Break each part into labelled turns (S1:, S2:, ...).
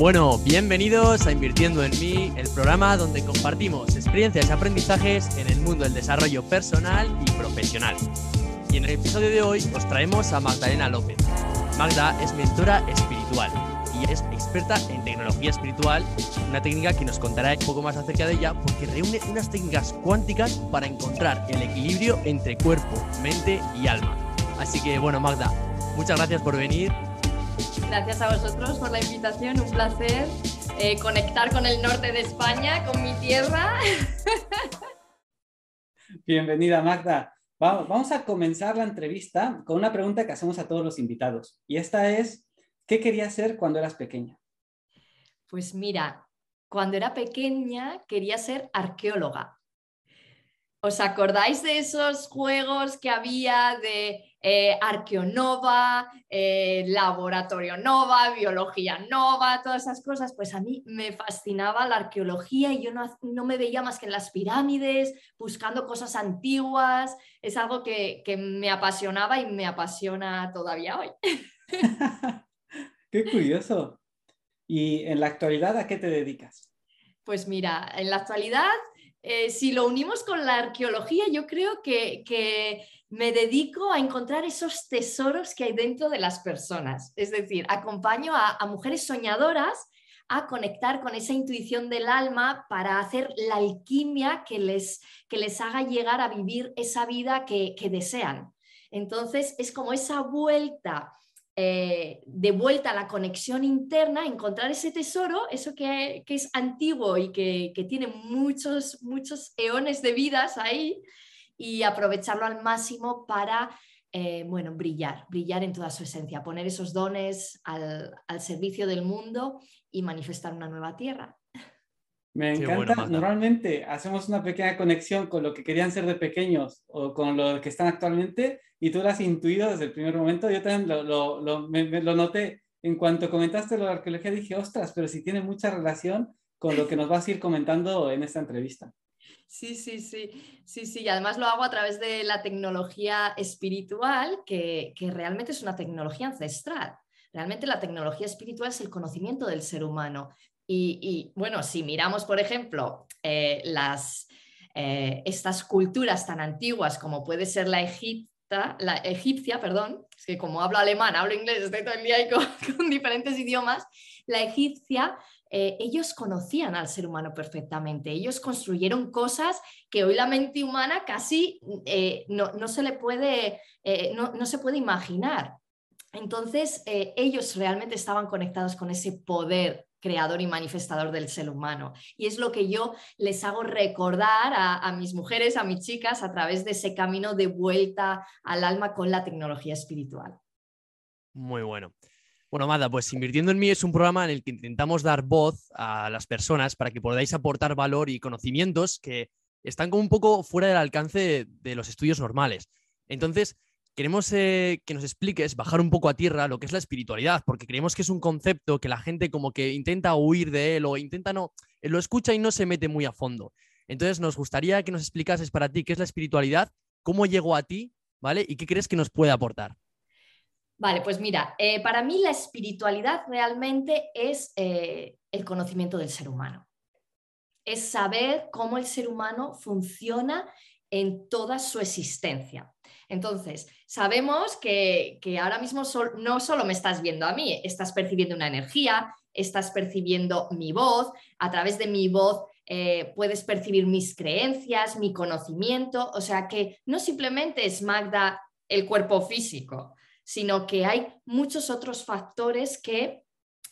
S1: Bueno, bienvenidos a Invirtiendo en mí, el programa donde compartimos experiencias y aprendizajes en el mundo del desarrollo personal y profesional. Y en el episodio de hoy os traemos a Magdalena López. Magda es mentora espiritual y es experta en tecnología espiritual, una técnica que nos contará un poco más acerca de ella porque reúne unas técnicas cuánticas para encontrar el equilibrio entre cuerpo, mente y alma. Así que bueno, Magda, muchas gracias por venir
S2: Gracias a vosotros por la invitación, un placer eh, conectar con el norte de España, con mi tierra.
S3: Bienvenida Magda. Vamos a comenzar la entrevista con una pregunta que hacemos a todos los invitados. Y esta es, ¿qué querías ser cuando eras pequeña?
S2: Pues mira, cuando era pequeña quería ser arqueóloga. ¿Os acordáis de esos juegos que había de eh, Arqueonova, eh, Laboratorio Nova, Biología Nova, todas esas cosas, pues a mí me fascinaba la arqueología y yo no, me veía más que en las pirámides, buscando cosas antiguas, es algo que, me apasionaba y me apasiona todavía hoy.
S3: Qué curioso. ¿Y en la actualidad a qué te dedicas?
S2: Pues mira, en la actualidad, eh, si lo unimos con la arqueología, yo creo que me dedico a encontrar esos tesoros que hay dentro de las personas. Es decir, acompaño a, mujeres soñadoras a conectar con esa intuición del alma para hacer la alquimia que les, que les haga llegar a vivir esa vida que, desean. Entonces, es como esa vuelta, eh, de vuelta a la conexión interna, encontrar ese tesoro, eso que, es antiguo y que, que, tiene muchos, muchos eones de vidas ahí, y aprovecharlo al máximo para eh, bueno, brillar, brillar en toda su esencia, poner esos dones al, servicio del mundo y manifestar una nueva tierra.
S3: Me encanta. Normalmente hacemos una pequeña conexión con lo que querían ser de pequeños o con lo que están actualmente y tú lo has intuido desde el primer momento. Yo también lo, lo, lo noté. En cuanto comentaste lo de arqueología dije, ostras, pero si tiene mucha relación con lo que nos vas a ir comentando en esta entrevista.
S2: Sí, sí, sí, sí, sí. Y además lo hago a través de la tecnología espiritual, que, realmente es una tecnología ancestral. Realmente la tecnología espiritual es el conocimiento del ser humano. Y, bueno, si miramos, por ejemplo, eh, las, eh, estas culturas tan antiguas como puede ser la la egipcia, perdón, es que como hablo alemán, hablo inglés, estoy todo el día con, diferentes idiomas, la egipcia eh, ellos conocían al ser humano perfectamente, ellos construyeron cosas que hoy la mente humana casi eh, no, se le puede, eh, no, se puede imaginar. Entonces, ellos realmente estaban conectados con ese poder creador y manifestador del ser humano. Y es lo que yo les hago recordar a, mis mujeres, a mis chicas, a través de ese camino de vuelta al alma con la tecnología espiritual.
S1: Muy bueno. Bueno, Amada, pues Invirtiendo en mí es un programa en el que intentamos dar voz a las personas para que podáis aportar valor y conocimientos que están como un poco fuera del alcance de, los estudios normales. Entonces, queremos eh, que nos expliques, bajar un poco a tierra lo que es la espiritualidad, porque creemos que es un concepto que la gente como que intenta huir de él o intenta no, lo escucha y no se mete muy a fondo. Entonces, nos gustaría que nos explicases para ti qué es la espiritualidad, cómo llegó a ti, ¿vale? Y qué crees que nos puede aportar.
S2: Vale, pues mira, eh, para mí la espiritualidad realmente es eh, el conocimiento del ser humano. Es saber cómo el ser humano funciona en toda su existencia. Entonces, sabemos que, ahora mismo no solo me estás viendo a mí, estás percibiendo una energía, estás percibiendo mi voz, a través de mi voz eh, puedes percibir mis creencias, mi conocimiento, o sea que no simplemente es Magda el cuerpo físico, sino que hay muchos otros factores que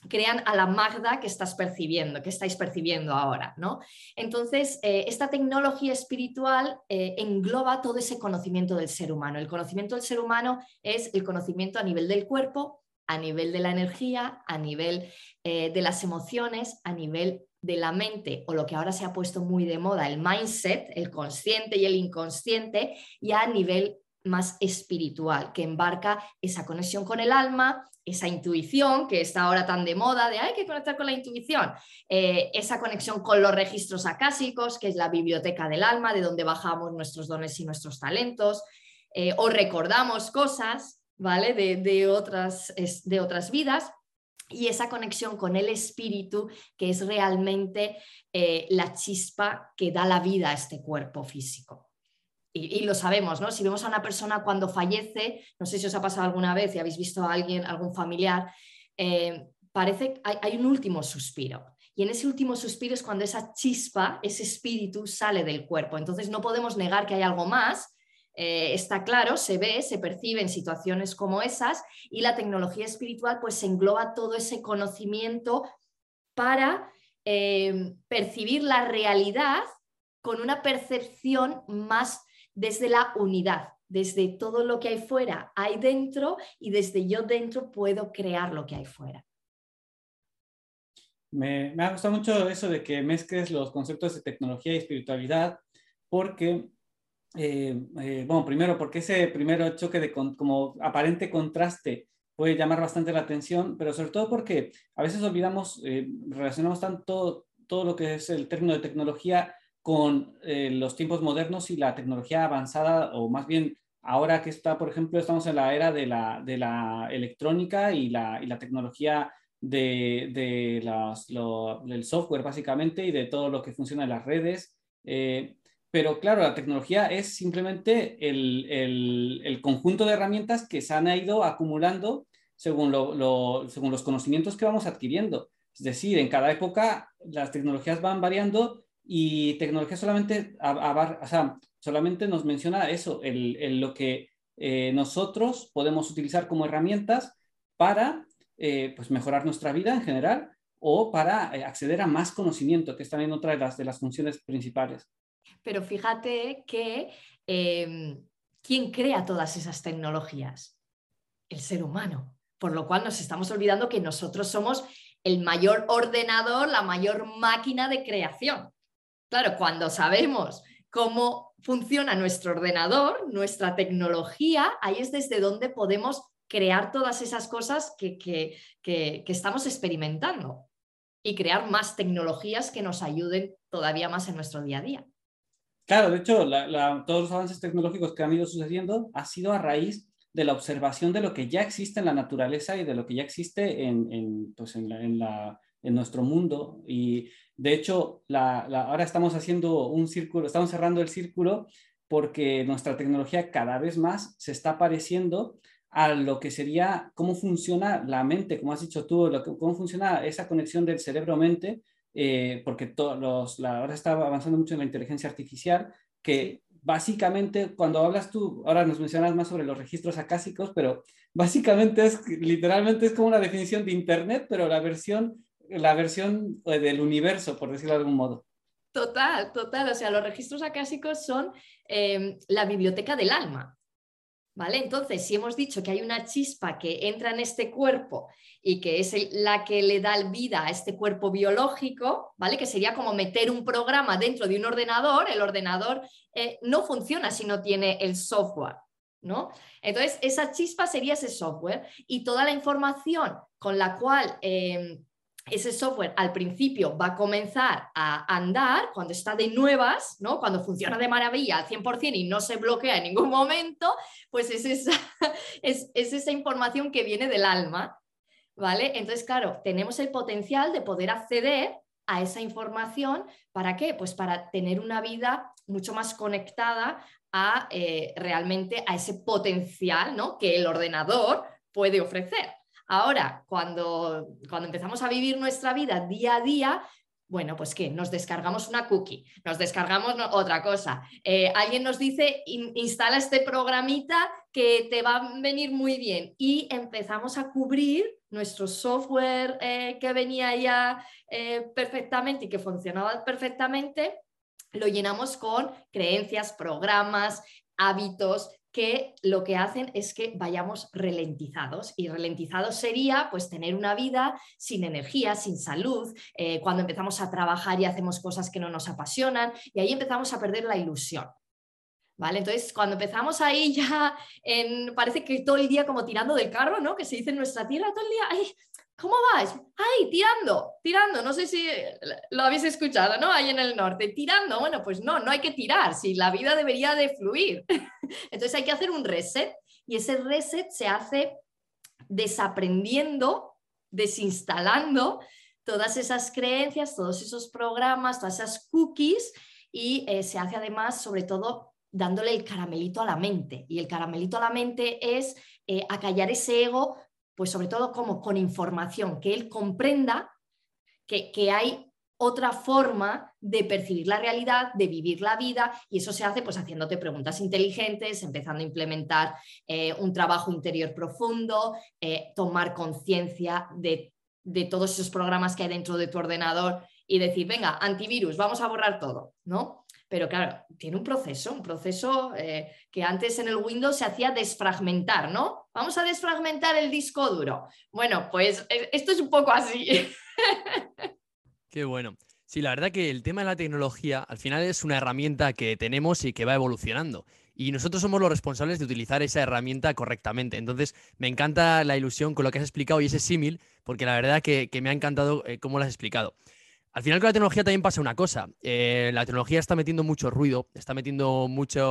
S2: crean a la Magda que estás percibiendo, que estáis percibiendo ahora, ¿no? Entonces, eh, esta tecnología espiritual eh, engloba todo ese conocimiento del ser humano. El conocimiento del ser humano es el conocimiento a nivel del cuerpo, a nivel de la energía, a nivel eh, de las emociones, a nivel de la mente o lo que ahora se ha puesto muy de moda, el mindset, el consciente y el inconsciente, y a nivel más espiritual, que embarca esa conexión con el alma, esa intuición que está ahora tan de moda, de hay que conectar con la intuición, eh, esa conexión con los registros acásicos, que es la biblioteca del alma, de donde bajamos nuestros dones y nuestros talentos, eh, o recordamos cosas, ¿vale? De, otras, de otras vidas. y esa conexión con el espíritu que es realmente eh, la chispa que da la vida a este cuerpo físico. Y, lo sabemos, ¿no? Si vemos a una persona cuando fallece, no sé si os ha pasado alguna vez y habéis visto a alguien, algún familiar, eh, parece que hay, un último suspiro. Y en ese último suspiro es cuando esa chispa, ese espíritu sale del cuerpo. Entonces no podemos negar que hay algo más, eh, está claro, se ve, se percibe en situaciones como esas y la tecnología espiritual pues engloba todo ese conocimiento para eh, percibir la realidad con una percepción más desde la unidad, desde todo lo que hay fuera hay dentro y desde yo dentro puedo crear lo que hay fuera.
S3: Me, me ha gustado mucho eso de que mezcles los conceptos de tecnología y espiritualidad porque eh, eh, bueno, primero porque ese primer choque de como aparente contraste puede llamar bastante la atención, pero sobre todo porque a veces olvidamos, eh, relacionamos tanto todo lo que es el término de tecnología con los tiempos modernos y la tecnología avanzada, o más bien ahora que está, por ejemplo, estamos en la era de la, de la electrónica y la, y la tecnología de, de lo, del software básicamente y de todo lo que funciona en las redes. Pero claro, la tecnología es simplemente el, conjunto de herramientas que se han ido acumulando según, según los conocimientos que vamos adquiriendo. Es decir, en cada época las tecnologías van variando y tecnología solamente, solamente nos menciona eso, lo que eh, nosotros podemos utilizar como herramientas para eh, pues mejorar nuestra vida en general o para eh, acceder a más conocimiento, que es también otra de las, de las funciones principales.
S2: Pero fíjate que em, ¿quién crea todas esas tecnologías? El ser humano. Por lo cual nos estamos olvidando que nosotros somos el mayor ordenador, la mayor máquina de creación. Claro, cuando sabemos cómo funciona nuestro ordenador, nuestra tecnología, ahí es desde donde podemos crear todas esas cosas que estamos experimentando y crear más tecnologías que nos ayuden todavía más en nuestro día a día.
S3: Claro, de hecho, todos los avances tecnológicos que han ido sucediendo ha sido a raíz de la observación de lo que ya existe en la naturaleza y de lo que ya existe en, pues nuestro mundo. Y de hecho, ahora estamos haciendo un círculo, estamos cerrando el círculo porque nuestra tecnología cada vez más se está pareciendo a lo que sería cómo funciona la mente, como has dicho tú, cómo funciona esa conexión del cerebro-mente eh, porque la, ahora está avanzando mucho en la inteligencia artificial, que básicamente cuando hablas tú, ahora nos mencionas más sobre los registros acásicos, pero básicamente es literalmente es como una definición de Internet, pero la versión, la versión eh, del universo, por decirlo de algún modo.
S2: Total, total. O sea, los registros acásicos son eh, la biblioteca del alma. ¿Vale? Entonces, si hemos dicho que hay una chispa que entra en este cuerpo y que es la que le da vida a este cuerpo biológico, ¿vale? Que sería como meter un programa dentro de un ordenador, el ordenador eh, no funciona si no tiene el software, ¿no? Entonces, esa chispa sería ese software y toda la información con la cual em, ese software al principio va a comenzar a andar cuando está de nuevas, ¿no? cuando funciona de maravilla al 100% y no se bloquea en ningún momento, pues es esa, es, esa información que viene del alma. ¿vale? Entonces, claro, tenemos el potencial de poder acceder a esa información. ¿Para qué? Pues para tener una vida mucho más conectada a eh, realmente a ese potencial ¿no? que el ordenador puede ofrecer. Ahora, cuando, cuando empezamos a vivir nuestra vida día a día, bueno, pues ¿qué? Nos descargamos una cookie, nos descargamos otra cosa. Eh, alguien nos dice, instala este programita que te va a venir muy bien y empezamos a cubrir nuestro software eh, que venía ya eh, perfectamente y que funcionaba perfectamente, lo llenamos con creencias, programas, hábitos, que lo que hacen es que vayamos ralentizados y ralentizados sería pues tener una vida sin energía, sin salud, eh, cuando empezamos a trabajar y hacemos cosas que no nos apasionan y ahí empezamos a perder la ilusión. ¿Vale? Entonces, cuando empezamos ahí ya, parece que todo el día como tirando del carro, ¿no? Que se dice en nuestra tierra todo el día, ay, ¿Cómo vas? ¡Ay, tirando! Tirando, no sé si lo habéis escuchado, ¿no? Ahí en el norte, tirando. Bueno, pues no, no hay que tirar, si la vida debería de fluir. Entonces hay que hacer un reset y ese reset se hace desaprendiendo desinstalando todas esas creencias, todos esos programas, todas esas cookies y eh, se hace además, sobre todo, dándole el caramelito a la mente. Y el caramelito a la mente es eh, acallar ese ego, pues sobre todo como con información, que él comprenda que, que hay otra forma de percibir la realidad, de vivir la vida, y eso se hace pues haciéndote preguntas inteligentes, empezando a implementar eh, un trabajo interior profundo, eh, tomar conciencia de, todos esos programas que hay dentro de tu ordenador y decir, venga, antivirus, vamos a borrar todo, ¿no? Pero claro, tiene un proceso, un proceso eh, que antes en el Windows se hacía desfragmentar, ¿no? Vamos a desfragmentar el disco duro. Bueno, pues esto es un poco así.
S1: Qué bueno. Sí, la verdad que el tema de la tecnología al final es una herramienta que tenemos y que va evolucionando. Y nosotros somos los responsables de utilizar esa herramienta correctamente. Entonces, me encanta la ilusión con lo que has explicado y ese símil, porque la verdad que, me ha encantado eh, cómo lo has explicado. Al final con la tecnología también pasa una cosa. Eh, la tecnología está metiendo mucho ruido, está metiendo muchas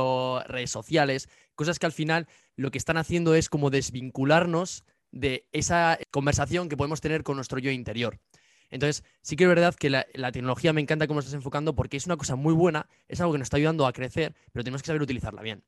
S1: redes sociales, cosas que al final lo que están haciendo es como desvincularnos de esa conversación que podemos tener con nuestro yo interior. Entonces, sí que es verdad que la, tecnología me encanta cómo estás enfocando porque es una cosa muy buena, es algo que nos está ayudando a crecer, pero tenemos que saber utilizarla bien.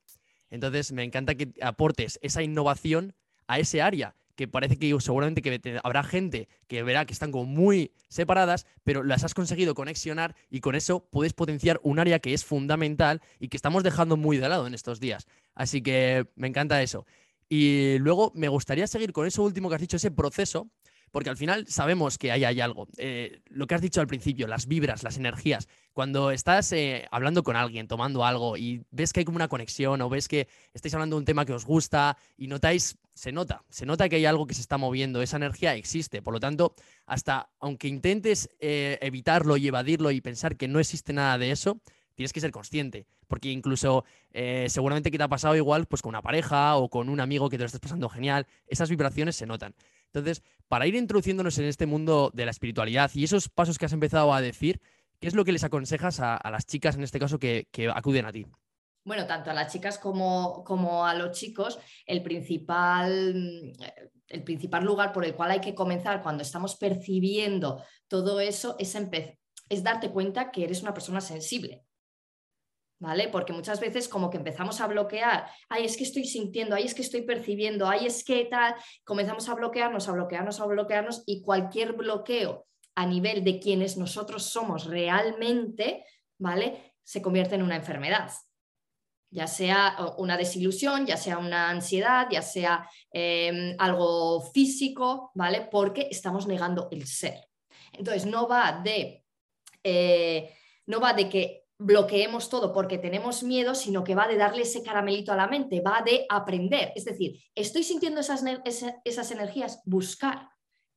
S1: Entonces, me encanta que aportes esa innovación a ese área, que parece que seguramente que habrá gente que verá que están como muy separadas, pero las has conseguido conexionar y con eso puedes potenciar un área que es fundamental y que estamos dejando muy de lado en estos días. Así que me encanta eso. Y luego me gustaría seguir con eso último que has dicho, ese proceso, porque al final sabemos que ahí hay algo. Eh, lo que has dicho al principio, las vibras, las energías. Cuando estás eh, hablando con alguien, tomando algo y ves que hay como una conexión o ves que estáis hablando de un tema que os gusta y notáis, se nota, se nota que hay algo que se está moviendo, esa energía existe. Por lo tanto, hasta aunque intentes eh, evitarlo y evadirlo y pensar que no existe nada de eso, tienes que ser consciente, porque incluso seguramente que te ha pasado igual pues con una pareja o con un amigo que te lo estás pasando genial, esas vibraciones se notan. Entonces, para ir introduciéndonos en este mundo de la espiritualidad y esos pasos que has empezado a decir, ¿qué es lo que les aconsejas a, las chicas en este caso que, acuden a ti?
S2: Bueno, tanto a las chicas como, como a los chicos, el principal, el principal lugar por el cual hay que comenzar cuando estamos percibiendo todo eso es, es darte cuenta que eres una persona sensible. ¿vale? Porque muchas veces como que empezamos a bloquear, ay, es que estoy sintiendo, ay, es que estoy percibiendo, ay, es que tal, comenzamos a bloquearnos, a bloquearnos, a bloquearnos y cualquier bloqueo a nivel de quienes nosotros somos realmente, ¿vale? Se convierte en una enfermedad. Ya sea una desilusión, ya sea una ansiedad, ya sea em, algo físico, ¿vale? Porque estamos negando el ser. Entonces, no va de, eh, no va de que bloqueemos todo porque tenemos miedo, sino que va de darle ese caramelito a la mente, va de aprender. Es decir, estoy sintiendo esas, esas energías, buscar.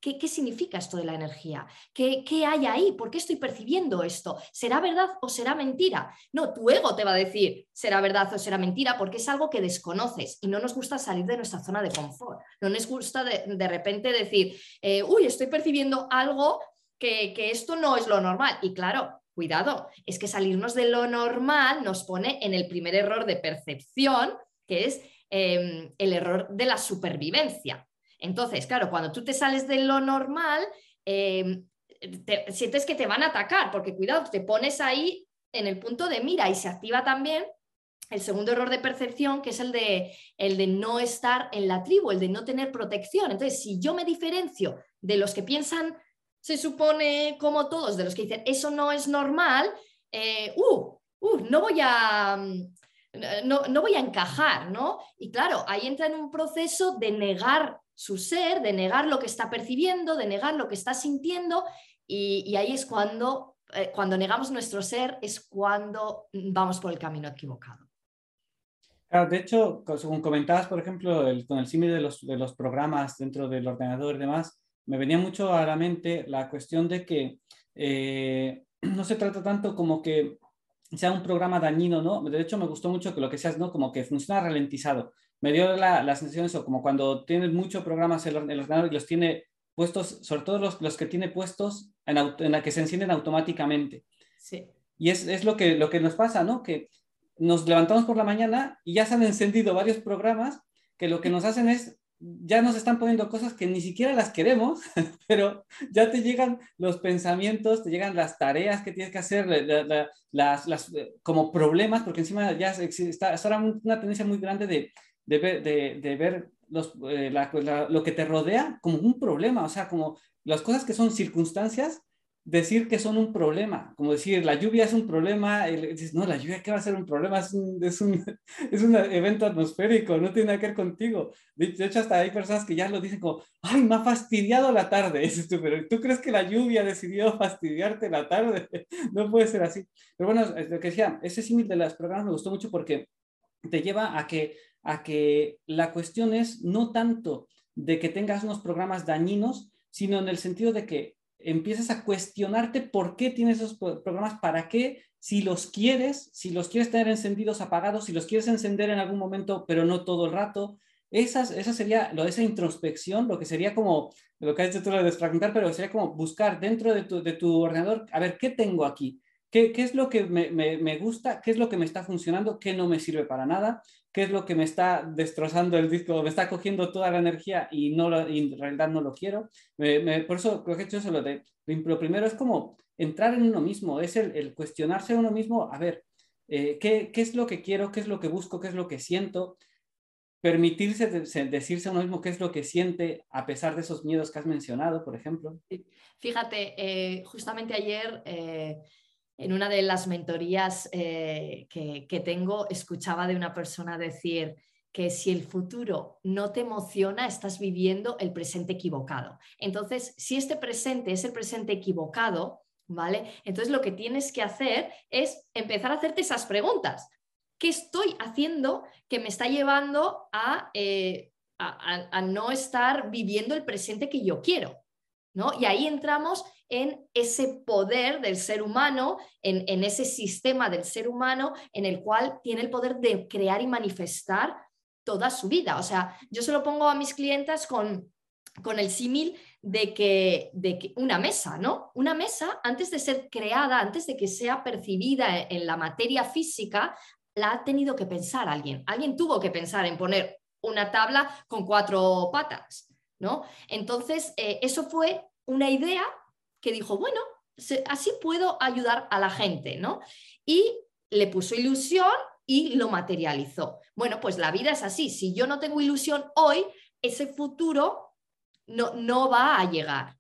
S2: ¿Qué, ¿Qué, significa esto de la energía? ¿Qué, ¿Qué hay ahí? ¿Por qué estoy percibiendo esto? ¿Será verdad o será mentira? No, tu ego te va a decir será verdad o será mentira porque es algo que desconoces y no nos gusta salir de nuestra zona de confort. No nos gusta de, repente decir, eh, uy, estoy percibiendo algo que, que esto no es lo normal. Y claro, Cuidado, es que salirnos de lo normal nos pone en el primer error de percepción, que es em, el error de la supervivencia. Entonces, claro, cuando tú te sales de lo normal, em, sientes que te van a atacar, porque cuidado, te pones ahí en el punto de mira y se activa también el segundo error de percepción, que es el de, el de no estar en la tribu, el de no tener protección. Entonces, si yo me diferencio de los que piensan se supone como todos de los que dicen eso no es normal, eh, uh, uh, no voy a... Mm, no, voy a encajar, ¿no? Y claro, ahí entra en un proceso de negar su ser, de negar lo que está percibiendo, de negar lo que está sintiendo, y, ahí es cuando, eh, cuando negamos nuestro ser, es cuando vamos por el camino equivocado.
S3: Claro, de hecho, como comentabas, por ejemplo, con el símil de los, de los programas dentro del ordenador y demás, me venía mucho a la mente la cuestión de que eh, no se trata tanto como que sea un programa dañino, ¿no? De hecho, me gustó mucho que lo que seas, ¿no? Como que funciona ralentizado. Me dio la, la sensación eso, como cuando tienes muchos programas en los ordenador y los tiene puestos, sobre todo los, los que tiene puestos en, en, la que se encienden automáticamente.
S2: Sí.
S3: Y es, es, lo, que, lo que nos pasa, ¿no? Que nos levantamos por la mañana y ya se han encendido varios programas que lo que nos hacen es ya nos están poniendo cosas que ni siquiera las queremos, pero ya te llegan los pensamientos, te llegan las tareas que tienes que hacer, las, las, eh, como problemas, porque encima ya está, ahora una tendencia muy grande de, de ver, de, ver los, eh, lo que te rodea como un problema, o sea, como las cosas que son circunstancias decir que son un problema, como decir, la lluvia es un problema, dices, no, la lluvia, ¿qué va a ser un problema? Es un, es un, es un evento atmosférico, no tiene nada que ver contigo. De hecho, hasta hay personas que ya lo dicen como, ay, me ha fastidiado la tarde. tú, pero ¿tú crees que la lluvia decidió fastidiarte la tarde? no puede ser así. Pero bueno, lo que decía, ese símil de los programas me gustó mucho porque te lleva a que, a que la cuestión es no tanto de que tengas unos programas dañinos, sino en el sentido de que empiezas a cuestionarte por qué tienes esos programas, para qué, si los quieres, si los quieres tener encendidos, apagados, si los quieres encender en algún momento, pero no todo el rato. Esas, esa sería lo esa introspección, lo que sería como, lo que has dicho tú de desfragmentar, pero sería como buscar dentro de tu, de tu ordenador, a ver, ¿qué tengo aquí? ¿Qué, ¿Qué, es lo que me, me, me, gusta? ¿Qué es lo que me está funcionando? ¿Qué no me sirve para nada? ¿Qué es lo que me está destrozando el disco? Me está cogiendo toda la energía y, no lo, y en realidad no lo quiero. por eso creo que he hecho eso. Lo, de, lo primero es como entrar en uno mismo, es el, el cuestionarse a uno mismo, a ver, eh, ¿qué, ¿qué, es lo que quiero? ¿Qué es lo que busco? ¿Qué es lo que siento? Permitirse decirse a uno mismo qué es lo que siente a pesar de esos miedos que has mencionado, por ejemplo.
S2: Fíjate, eh, justamente ayer... Eh en una de las mentorías eh, que, tengo, escuchaba de una persona decir que si el futuro no te emociona, estás viviendo el presente equivocado. Entonces, si este presente es el presente equivocado, ¿vale? Entonces lo que tienes que hacer es empezar a hacerte esas preguntas. ¿Qué estoy haciendo que me está llevando a, eh, a no estar viviendo el presente que yo quiero? ¿no? Y ahí entramos en ese poder del ser humano, en, ese sistema del ser humano en el cual tiene el poder de crear y manifestar toda su vida. O sea, yo se lo pongo a mis clientas con, con el símil de que, de que una mesa, ¿no? Una mesa, antes de ser creada, antes de que sea percibida en la materia física, la ha tenido que pensar alguien. Alguien tuvo que pensar en poner una tabla con cuatro patas, ¿no? Entonces, eh, eso fue una idea que dijo, bueno, así puedo ayudar a la gente, ¿no? Y le puso ilusión y lo materializó. Bueno, pues la vida es así. Si yo no tengo ilusión hoy, ese futuro no, no va a llegar.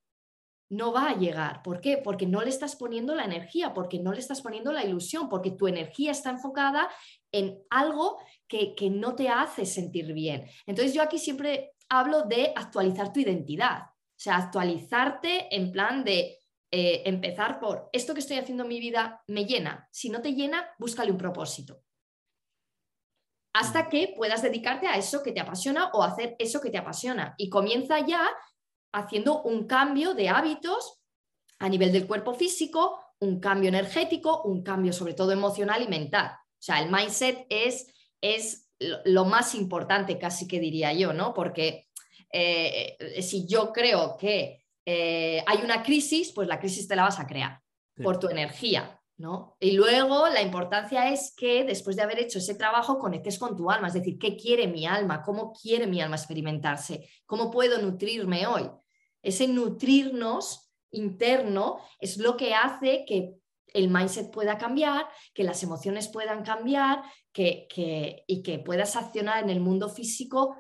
S2: No va a llegar. ¿Por qué? Porque no le estás poniendo la energía, porque no le estás poniendo la ilusión, porque tu energía está enfocada en algo que, que no te hace sentir bien. Entonces yo aquí siempre hablo de actualizar tu identidad. O sea, actualizarte en plan de eh, empezar por esto que estoy haciendo en mi vida me llena. Si no te llena, búscale un propósito. Hasta que puedas dedicarte a eso que te apasiona o hacer eso que te apasiona. Y comienza ya haciendo un cambio de hábitos a nivel del cuerpo físico, un cambio energético, un cambio sobre todo emocional y mental. O sea, el mindset es, es lo más importante, casi que diría yo, ¿no? Porque eh, si yo creo que eh, hay una crisis, pues la crisis te la vas a crear por tu energía. ¿no? Y luego la importancia es que después de haber hecho ese trabajo conectes con tu alma, es decir, ¿qué quiere mi alma? ¿Cómo quiere mi alma experimentarse? ¿Cómo puedo nutrirme hoy? Ese nutrirnos interno es lo que hace que el mindset pueda cambiar, que las emociones puedan cambiar que, y que puedas accionar en el mundo físico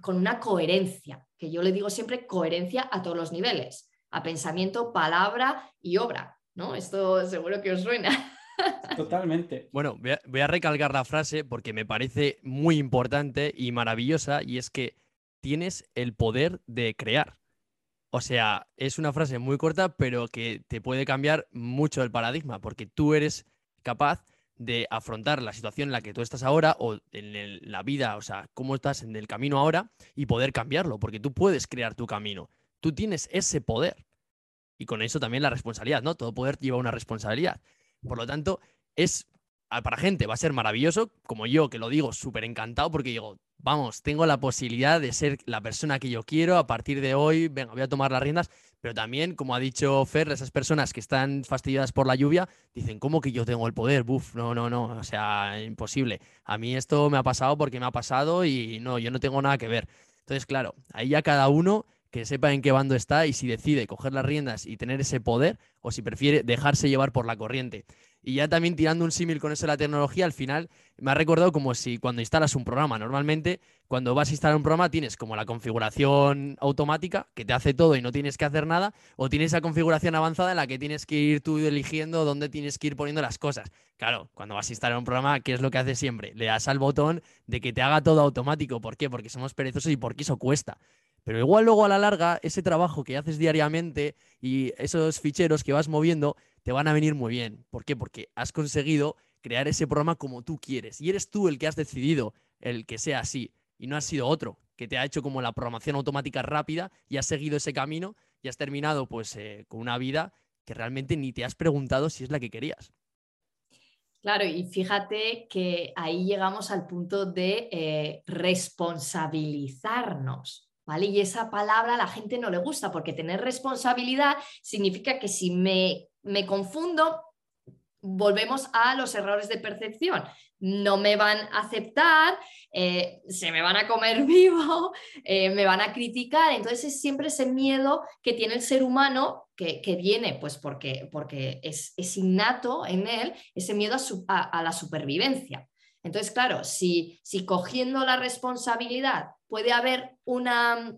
S2: con una coherencia, que yo le digo siempre coherencia a todos los niveles, a pensamiento, palabra y obra. ¿no? Esto seguro que os suena.
S3: Totalmente.
S1: Bueno, voy a, voy a recalcar la frase porque me parece muy importante y maravillosa y es que tienes el poder de crear. O sea, es una frase muy corta, pero que te puede cambiar mucho el paradigma, porque tú eres capaz de afrontar la situación en la que tú estás ahora o en la vida, o sea, cómo estás en el camino ahora y poder cambiarlo, porque tú puedes crear tu camino. Tú tienes ese poder. Y con eso también la responsabilidad, ¿no? Todo poder lleva una responsabilidad. Por lo tanto, es para gente va a ser maravilloso, como yo que lo digo súper encantado porque digo, vamos, tengo la posibilidad de ser la persona que yo quiero a partir de hoy, venga, voy a tomar las riendas, pero también, como ha dicho Fer, esas personas que están fastidiadas por la lluvia, dicen, ¿cómo que yo tengo el poder? Buf, no, no, no, o sea, imposible. A mí esto me ha pasado porque me ha pasado y no, yo no tengo nada que ver. Entonces, claro, ahí ya cada uno que sepa en qué bando está y si decide coger las riendas y tener ese poder o si prefiere dejarse llevar por la corriente. Y ya también tirando un símil con eso de la tecnología, al final me ha recordado como si cuando instalas un programa, normalmente cuando vas a instalar un programa tienes como la configuración automática que te hace todo y no tienes que hacer nada, o tienes esa configuración avanzada en la que tienes que ir tú eligiendo dónde tienes que ir poniendo las cosas. Claro, cuando vas a instalar un programa, ¿qué es lo que hace siempre? Le das al botón de que te haga todo automático. ¿Por qué? Porque somos perezosos y porque eso cuesta. Pero igual luego a la larga, ese trabajo que haces diariamente y esos ficheros que vas moviendo te van a venir muy bien. ¿Por qué? Porque has conseguido crear ese programa como tú quieres. Y eres tú el que has decidido el que sea así. Y no ha sido otro que te ha hecho como la programación automática rápida y has seguido ese camino y has terminado pues eh, con una vida que realmente ni te has preguntado si es la que querías.
S2: Claro, y fíjate que ahí llegamos al punto de eh, responsabilizarnos. Y esa palabra a la gente no le gusta porque tener responsabilidad significa que si me, me confundo, volvemos a los errores de percepción. No me van a aceptar, eh, se me van a comer vivo, eh, me van a criticar. Entonces es siempre ese miedo que tiene el ser humano, que, viene pues porque, porque es, innato en él, ese miedo a, la supervivencia. Entonces, claro, si, si cogiendo la responsabilidad puede haber una,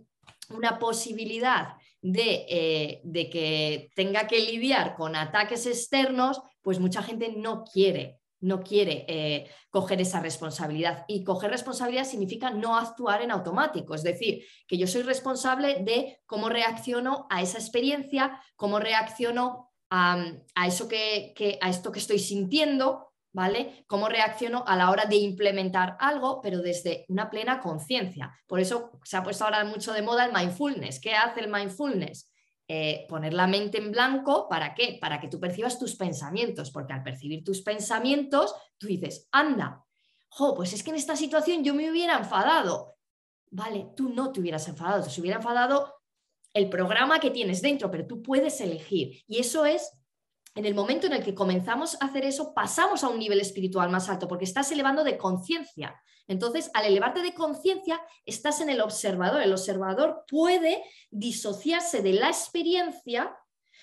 S2: una posibilidad eh, de, que tenga que lidiar con ataques externos, pues mucha gente no quiere, no quiere eh, coger esa responsabilidad. Y coger responsabilidad significa no actuar en automático, es decir, que yo soy responsable de cómo reacciono a esa experiencia, cómo reacciono a, eso que, a esto que estoy sintiendo, ¿vale? Cómo reacciono a la hora de implementar algo, pero desde una plena conciencia. Por eso se ha puesto ahora mucho de moda el mindfulness. ¿Qué hace el mindfulness? Eh, poner la mente en blanco, ¿para qué? Para que tú percibas tus pensamientos, porque al percibir tus pensamientos, tú dices, anda, jo, pues es que en esta situación yo me hubiera enfadado. Vale, tú no te hubieras enfadado, te hubiera enfadado el programa que tienes dentro, pero tú puedes elegir. Y eso es en el momento en el que comenzamos a hacer eso, pasamos a un nivel espiritual más alto, porque estás elevando de conciencia. Entonces, al elevarte de conciencia, estás en el observador. El observador puede disociarse de la experiencia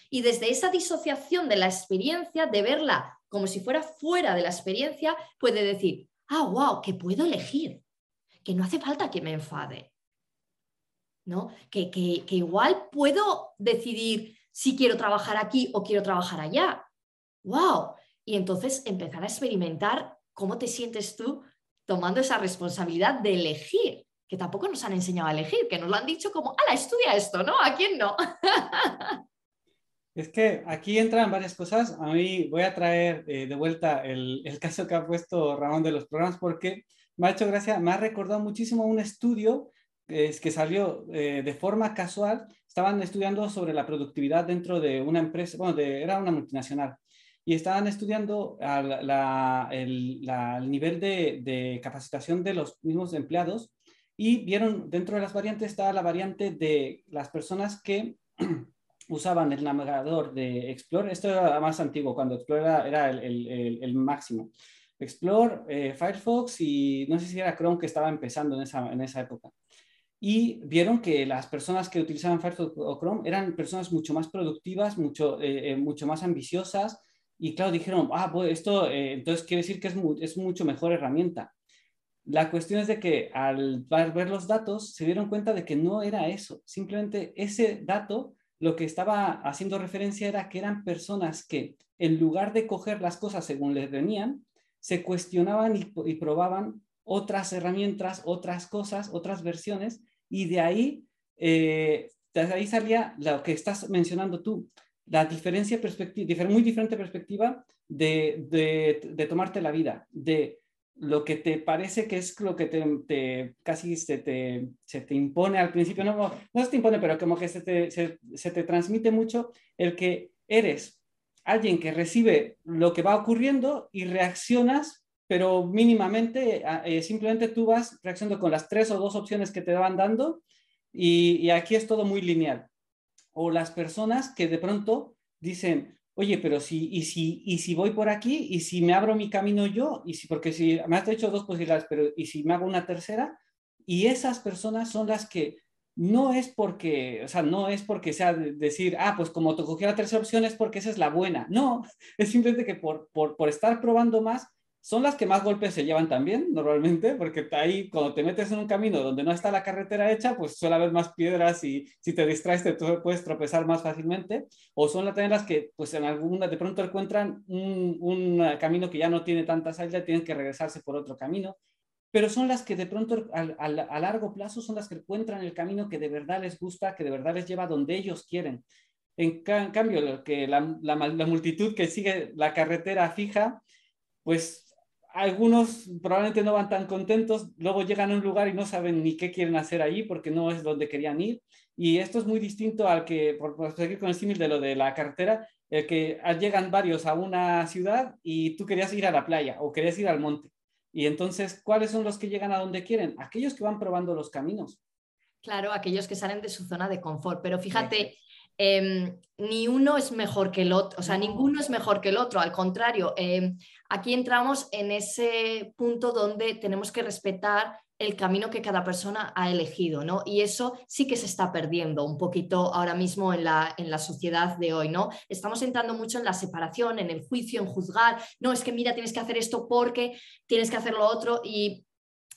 S2: y desde esa disociación de la experiencia, de verla como si fuera fuera de la experiencia, puede decir, ah, wow, que puedo elegir, que no hace falta que me enfade. ¿no? Que, que, que igual puedo decidir si quiero trabajar aquí o quiero trabajar allá. ¡Wow! Y entonces empezar a experimentar cómo te sientes tú tomando esa responsabilidad de elegir, que tampoco nos han enseñado a elegir, que nos lo han dicho como, ala, estudia esto, ¿no? ¿A quién no?
S3: Es que aquí entran varias cosas. A mí voy a traer eh, de vuelta el, caso que ha puesto Ramón de los programas porque me ha hecho gracia, me ha recordado muchísimo un estudio es que salió eh, de forma casual, estaban estudiando sobre la productividad dentro de una empresa, bueno, era una multinacional, y estaban estudiando el, nivel de, capacitación de los mismos empleados y vieron dentro de las variantes estaba la variante de las personas que usaban el navegador de Explore, esto era más antiguo, cuando Explore era, el, máximo. Explore, eh, Firefox y no sé si era Chrome que estaba empezando en esa, en esa época y vieron que las personas que utilizaban Firefox o Chrome eran personas mucho más productivas, mucho, eh, eh, mucho más ambiciosas y claro, dijeron, ah, pues esto eh, entonces quiere decir que es, es mucho mejor herramienta. La cuestión es de que al ver los datos se dieron cuenta de que no era eso, simplemente ese dato lo que estaba haciendo referencia era que eran personas que en lugar de coger las cosas según les venían, se cuestionaban y, y probaban otras herramientas, otras cosas, otras versiones y de ahí, eh, de ahí salía lo que estás mencionando tú, la diferencia perspectiva, muy diferente perspectiva de, de, tomarte la vida, de lo que te parece que es lo que te, casi se te, se te, impone al principio, no, no se te impone, pero como que se te, se, se te transmite mucho el que eres alguien que recibe lo que va ocurriendo y reaccionas pero mínimamente, eh, simplemente tú vas reaccionando con las tres o dos opciones que te van dando y, aquí es todo muy lineal. O las personas que de pronto dicen, oye, pero si, y si, y si voy por aquí, y si me abro mi camino yo, y si, porque si me has hecho dos posibilidades, pero y si me hago una tercera, Y esas personas son las que no es porque, o sea, no es porque sea decir, ah, pues como te cogí la tercera opción es porque esa es la buena. No, es simplemente que por, por, por estar probando más, son las que más golpes se llevan también, normalmente, porque ahí cuando te metes en un camino donde no está la carretera hecha, pues suele haber más piedras y si te distraes te puedes tropezar más fácilmente, o son también las que pues en alguna de pronto encuentran un, un camino que ya no tiene tanta salida y tienen que regresarse por otro camino, pero son las que de pronto a largo plazo son las que encuentran el camino que de verdad les gusta, que de verdad les lleva donde ellos quieren. En, cambio, lo que la, la, la multitud que sigue la carretera fija, pues algunos probablemente no van tan contentos, luego llegan a un lugar y no saben ni qué quieren hacer ahí porque no es donde querían ir. Y esto es muy distinto al que, por, seguir con el símil de lo de la carretera, el que llegan varios a una ciudad y tú querías ir a la playa o querías ir al monte. Y entonces, ¿cuáles son los que llegan a donde quieren? Aquellos que van probando los caminos.
S2: Claro, aquellos que salen de su zona de confort. Pero fíjate, Em, ni uno es mejor que el otro, o sea, ninguno es mejor que el otro, al contrario, em, aquí entramos en ese punto donde tenemos que respetar el camino que cada persona ha elegido, ¿no? Y eso sí que se está perdiendo un poquito ahora mismo en la, en la sociedad de hoy, ¿no? Estamos entrando mucho en la separación, en el juicio, en juzgar, no, es que mira, tienes que hacer esto porque tienes que hacer lo otro y,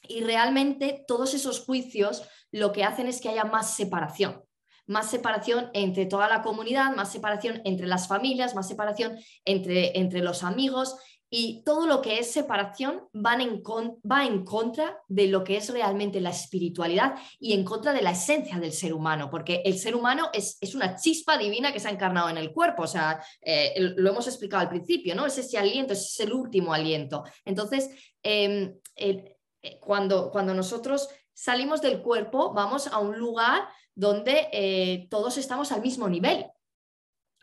S2: y realmente todos esos juicios lo que hacen es que haya más separación más separación entre toda la comunidad, más separación entre las familias, más separación entre, entre los amigos y todo lo que es separación van en va en contra de lo que es realmente la espiritualidad y en contra de la esencia del ser humano, porque el ser humano es, una chispa divina que se ha encarnado en el cuerpo, o sea, eh, lo hemos explicado al principio, ¿no? Es ese aliento, es el último aliento. Entonces, em, eh, cuando, cuando nosotros salimos del cuerpo, vamos a un lugar donde eh, todos estamos al mismo nivel.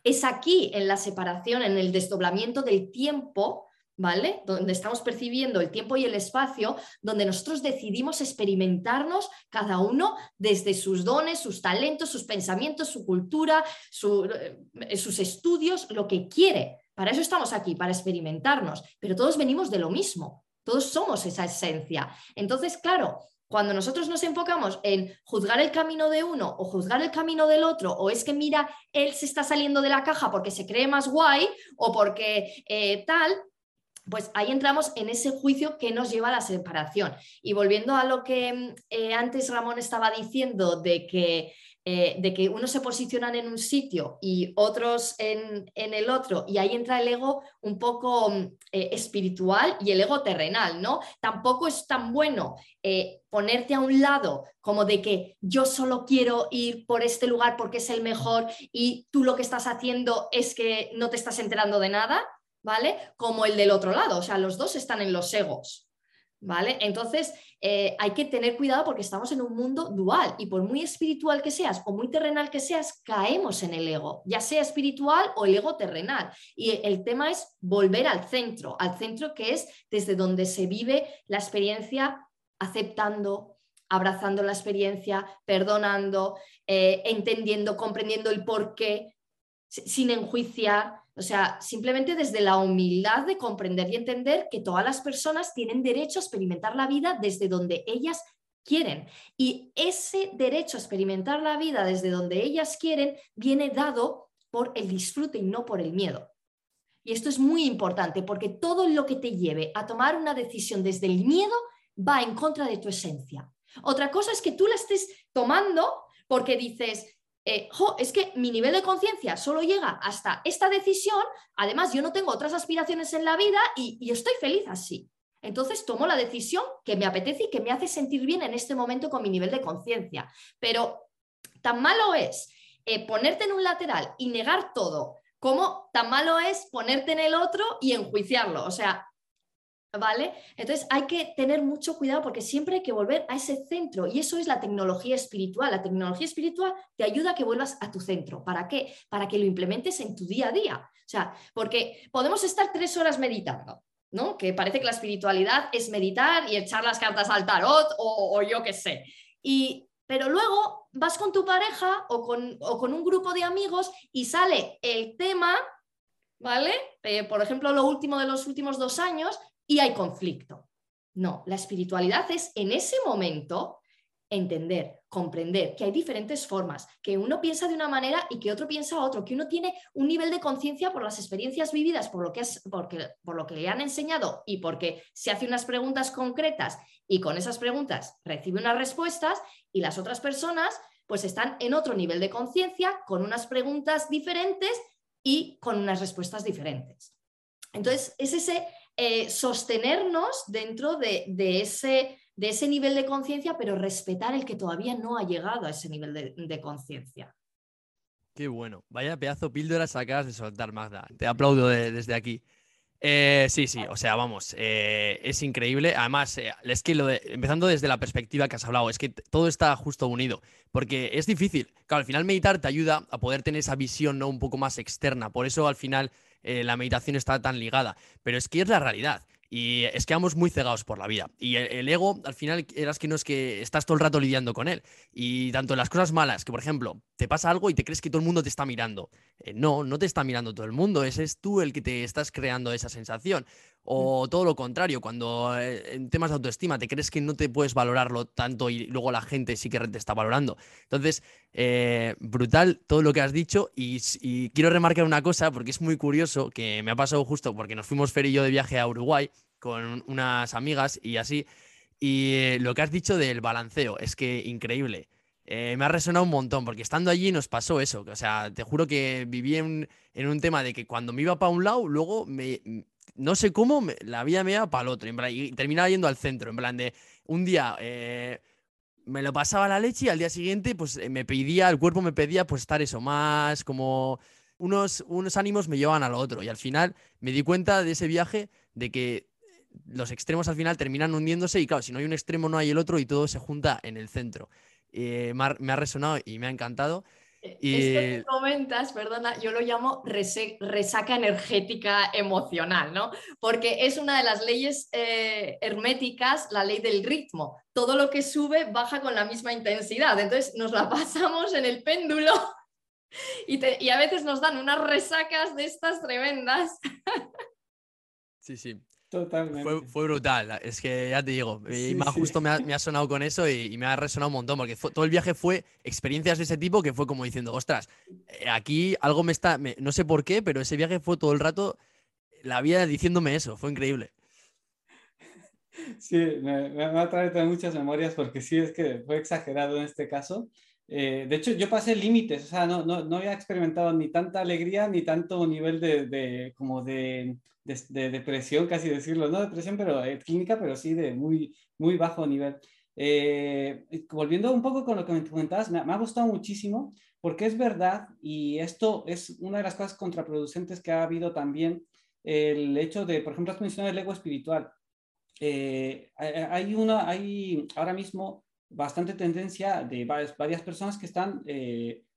S2: Es aquí, en la separación, en el desdoblamiento del tiempo, ¿vale? Donde estamos percibiendo el tiempo y el espacio, donde nosotros decidimos experimentarnos cada uno desde sus dones, sus talentos, sus pensamientos, su cultura, eh, sus estudios, lo que quiere. Para eso estamos aquí, para experimentarnos, pero todos venimos de lo mismo, todos somos esa esencia. Entonces, claro, cuando nosotros nos enfocamos en juzgar el camino de uno o juzgar el camino del otro, o es que mira, él se está saliendo de la caja porque se cree más guay o porque eh, tal, pues ahí entramos en ese juicio que nos lleva a la separación. Y volviendo a lo que eh, antes Ramón estaba diciendo de que eh, de que unos se posicionan en un sitio y otros en, el otro, y ahí entra el ego un poco mm, eh, espiritual y el ego terrenal, ¿no? Tampoco es tan bueno eh, ponerte a un lado como de que yo solo quiero ir por este lugar porque es el mejor y tú lo que estás haciendo es que no te estás enterando de nada, ¿vale? Como el del otro lado, o sea, los dos están en los egos. ¿Vale? Entonces, eh, hay que tener cuidado porque estamos en un mundo dual y por muy espiritual que seas o muy terrenal que seas, caemos en el ego, ya sea espiritual o el ego terrenal. Y el tema es volver al centro, al centro que es desde donde se vive la experiencia aceptando, abrazando la experiencia, perdonando, eh, entendiendo, comprendiendo el porqué, sin enjuiciar, o sea, simplemente desde la humildad de comprender y entender que todas las personas tienen derecho a experimentar la vida desde donde ellas quieren. Y ese derecho a experimentar la vida desde donde ellas quieren viene dado por el disfrute y no por el miedo. Y esto es muy importante porque todo lo que te lleve a tomar una decisión desde el miedo va en contra de tu esencia. Otra cosa es que tú la estés tomando porque dices, eh, es que mi nivel de conciencia solo llega hasta esta decisión, además yo no tengo otras aspiraciones en la vida y, estoy feliz así. Entonces tomo la decisión que me apetece y que me hace sentir bien en este momento con mi nivel de conciencia. Pero tan malo es eh, ponerte en un lateral y negar todo, como tan malo es ponerte en el otro y enjuiciarlo. O sea, ¿Vale? Entonces hay que tener mucho cuidado porque siempre hay que volver a ese centro y eso es la tecnología espiritual. La tecnología espiritual te ayuda a que vuelvas a tu centro. ¿Para qué? Para que lo implementes en tu día a día. O sea, porque podemos estar tres horas meditando, ¿no? Que parece que la espiritualidad es meditar y echar las cartas al tarot o, yo qué sé. Y, pero luego vas con tu pareja o con, o con un grupo de amigos y sale el tema ¿vale? Eh, por ejemplo, lo último de los últimos dos años, y hay conflicto. No, la espiritualidad es en ese momento entender, comprender que hay diferentes formas, que uno piensa de una manera y que otro piensa otro, que uno tiene un nivel de conciencia por las experiencias vividas, por lo, que es, porque, por lo que le han enseñado y porque se hace unas preguntas concretas y con esas preguntas recibe unas respuestas y las otras personas pues están en otro nivel de conciencia con unas preguntas diferentes y con unas respuestas diferentes. Entonces, es ese eh, sostenernos dentro de, ese, nivel de conciencia, pero respetar el que todavía no ha llegado a ese nivel de, conciencia.
S1: Qué bueno. Vaya pedazo píldoras acabas de soltar, Magda. Te aplaudo desde aquí. Eh, sí, sí, o sea, vamos, eh, es increíble. Además, es que lo de, empezando desde la perspectiva que has hablado, es que todo está justo unido, porque es difícil. Claro, al final meditar te ayuda a poder tener esa visión ¿no? un poco más externa. Por eso al final eh, la meditación está tan ligada, pero es que es la realidad. Y es que vamos muy cegados por la vida. Y el, ego, al final, eras que no es que estás todo el rato lidiando con él. Y tanto en las cosas malas, que por ejemplo, te pasa algo y te crees que todo el mundo te está mirando. Eh, no, no te está mirando todo el mundo, ese es tú el que te estás creando esa sensación. O todo lo contrario, cuando eh, en temas de autoestima te crees que no te puedes valorarlo tanto y luego la gente sí que te está valorando. Entonces, eh, brutal todo lo que has dicho y, quiero remarcar una cosa porque es muy curioso que me ha pasado justo porque nos fuimos Fer y yo de viaje a Uruguay con unas amigas y así. Y eh, lo que has dicho del balanceo es que increíble. me ha resonado un montón, porque estando allí nos pasó eso. O sea, te juro que viví en, en un tema de que cuando me iba para un lado, luego me, no sé cómo, la vida me iba para el otro. y terminaba yendo al centro. En plan de un día eh, me lo pasaba la leche y al día siguiente, pues eh, me pedía, el cuerpo me pedía, pues estar eso más, como unos, unos ánimos me llevaban al otro. Y al final me di cuenta de ese viaje de que los extremos al final terminan hundiéndose y claro, si no hay un extremo no hay el otro y todo se junta en el centro. Eh, me ha resonado y me ha encantado.
S2: Y... Esto que comentas, perdona, yo lo llamo resaca energética emocional, ¿no? Porque es una de las leyes eh, herméticas, la ley del ritmo. Todo lo que sube baja con la misma intensidad. Entonces nos la pasamos en el péndulo y, y a veces nos dan unas resacas de estas tremendas.
S1: Sí, sí.
S3: Totalmente.
S1: Fue, brutal, es que ya te digo, y más justo me ha, sonado con eso y, me ha resonado un montón, porque todo el viaje fue experiencias de ese tipo que fue como diciendo, ostras, eh, aquí algo me está, no sé por qué, pero ese viaje fue todo el rato la vida diciéndome eso, fue increíble.
S3: Sí, me, me, a traer muchas memorias porque sí, es que fue exagerado en este caso. Eh, de hecho, yo pasé límites, o sea, no, no, no, había experimentado ni tanta alegría ni tanto nivel de, de como de de, depresión, casi decirlo, no depresión, pero eh, clínica, pero sí de muy, muy bajo nivel. Eh, volviendo un poco con lo que me comentabas, me, ha gustado muchísimo porque es verdad, y esto es una de las cosas contraproducentes que ha habido también, el hecho de, por ejemplo, has mencionado el ego espiritual. Eh, hay, una, hay ahora mismo bastante tendencia de varias, personas que están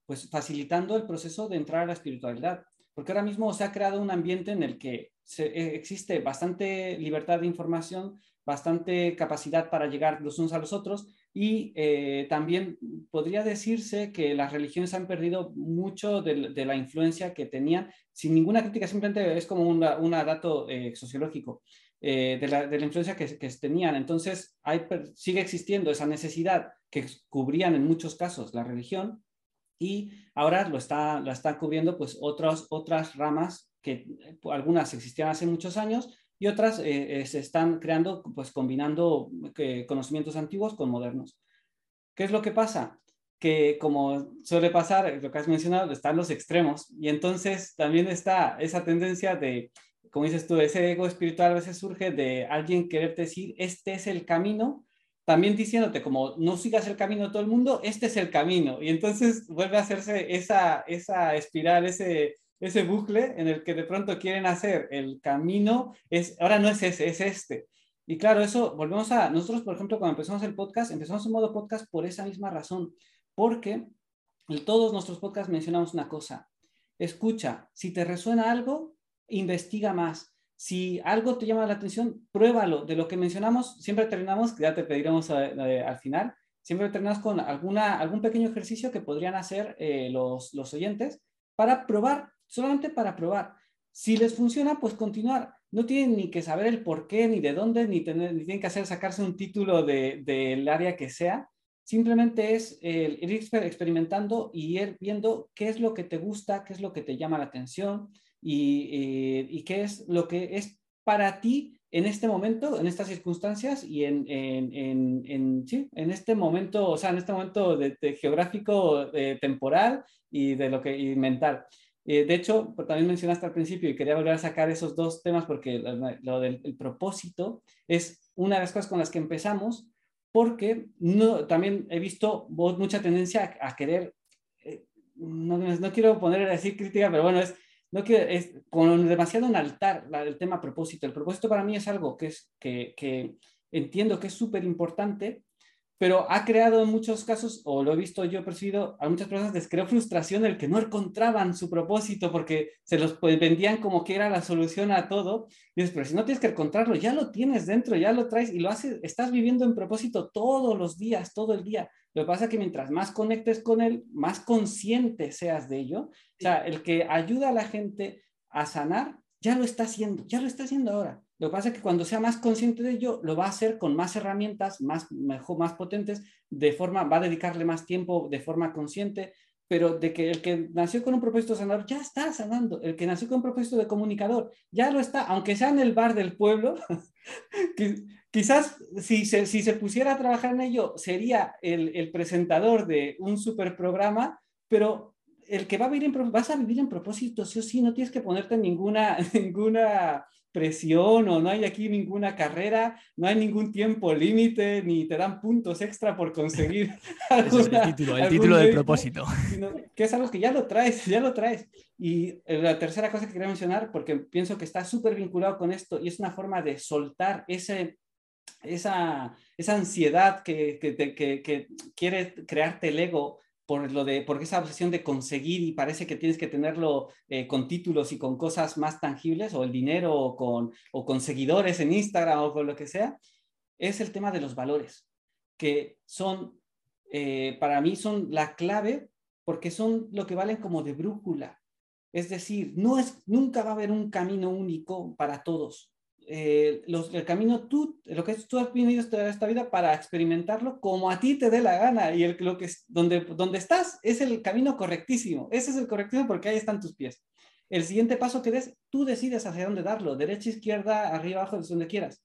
S3: pues facilitando el proceso de entrar a la espiritualidad, porque ahora mismo se ha creado un ambiente en el que eh, existe bastante libertad de información, bastante capacidad para llegar los unos a los otros y eh, también podría decirse que las religiones han perdido mucho de, la influencia que tenían, sin ninguna crítica, simplemente es como un dato eh, sociológico. De, la, influencia que, tenían. Entonces, sigue existiendo esa necesidad que cubrían en muchos casos la religión y ahora lo está, lo están cubriendo pues otras otras ramas que eh, algunas existían hace muchos años y otras eh, eh, se están creando, pues combinando conocimientos antiguos con modernos. ¿Qué es lo que pasa? Que como suele pasar, lo que has mencionado, están los extremos y entonces también está esa tendencia de, como dices tú, ese ego espiritual a veces surge de alguien querer decir, este es el camino, también diciéndote como no sigas el camino todo el mundo, este es el camino. Y entonces vuelve a hacerse esa, esa espiral, ese, ese bucle en el que de pronto quieren hacer el camino, es, ahora no es ese, es este. Y claro, eso, volvemos a, nosotros, por ejemplo, cuando empezamos el podcast, empezamos en modo podcast por esa misma razón, porque en todos nuestros podcasts mencionamos una cosa, escucha, si te resuena algo, investiga más. Si algo te llama la atención, pruébalo. De lo que mencionamos, siempre terminamos, ya te pediremos eh, al final, siempre terminamos con alguna, algún pequeño ejercicio que podrían hacer eh, los, los oyentes para probar solamente para probar. Si les funciona, pues continuar. No tienen ni que saber el por qué, ni de dónde, ni, tener, ni tienen que hacer sacarse un título del área que sea. simplemente es ir experimentando y ir viendo qué es lo que te gusta, qué es lo que te llama la atención y, eh, y qué es lo que es para ti en este momento, en estas circunstancias y en, en, en, sí, en este momento, o sea, en este momento de, geográfico, temporal y de lo que y mental. Eh, de hecho, también mencionaste al principio y quería volver a sacar esos dos temas porque lo, del propósito es una de las cosas con las que empezamos, porque no, también he visto mucha tendencia a, querer, eh, no, no, quiero poner a decir crítica, pero bueno, es, no quiero, es con demasiado un altar el tema propósito. El propósito para mí es algo que, es, que, que entiendo que es súper importante, pero ha creado en muchos casos, o lo he visto yo percibido, a muchas personas les creó frustración el que no encontraban su propósito porque se los pues, vendían como que era la solución a todo. Y dices, pero si no tienes que encontrarlo, ya lo tienes dentro, ya lo traes y lo haces, estás viviendo en propósito todos los días, todo el día. Lo que pasa es que mientras más conectes con él, más consciente seas de ello. O sea, el que ayuda a la gente a sanar, ya lo está haciendo, ya lo está haciendo ahora. Lo que pasa es que cuando sea más consciente de ello, lo va a hacer con más herramientas, más, mejor, más potentes, de forma, va a dedicarle más tiempo de forma consciente, pero de que el que nació con un propósito sanador ya está sanando, el que nació con un propósito de comunicador ya lo está, aunque sea en el bar del pueblo, quizás si se, si se pusiera a trabajar en ello sería el, el presentador de un super programa, pero el que va a vivir en, vas a vivir en propósito, sí o sí, no tienes que ponerte ninguna, ninguna presión o no hay aquí ninguna carrera, no hay ningún tiempo límite, ni te dan puntos extra por conseguir
S1: el título, el título del propósito.
S3: que es algo que ya lo traes, ya lo traes. Y eh, la tercera cosa que quería mencionar, porque pienso que está súper vinculado con esto y es una forma de soltar ese, esa, esa ansiedad que, que, que, quiere crearte el ego por lo de, porque esa obsesión de conseguir y parece que tienes que tenerlo eh, con títulos y con cosas más tangibles, o el dinero, o con, o con seguidores en Instagram, o con lo que sea, es el tema de los valores, que son, eh, para mí son la clave, porque son lo que valen como de brújula. Es decir, no es, nunca va a haber un camino único para todos. Eh, los, el camino, tú, lo que tú has venido esta, esta, vida para experimentarlo como a ti te dé la gana y el, lo que, donde, donde estás es el camino correctísimo. Ese es el correctísimo porque ahí están tus pies. El siguiente paso que des, tú decides hacia dónde darlo, derecha, izquierda, arriba, abajo, donde quieras.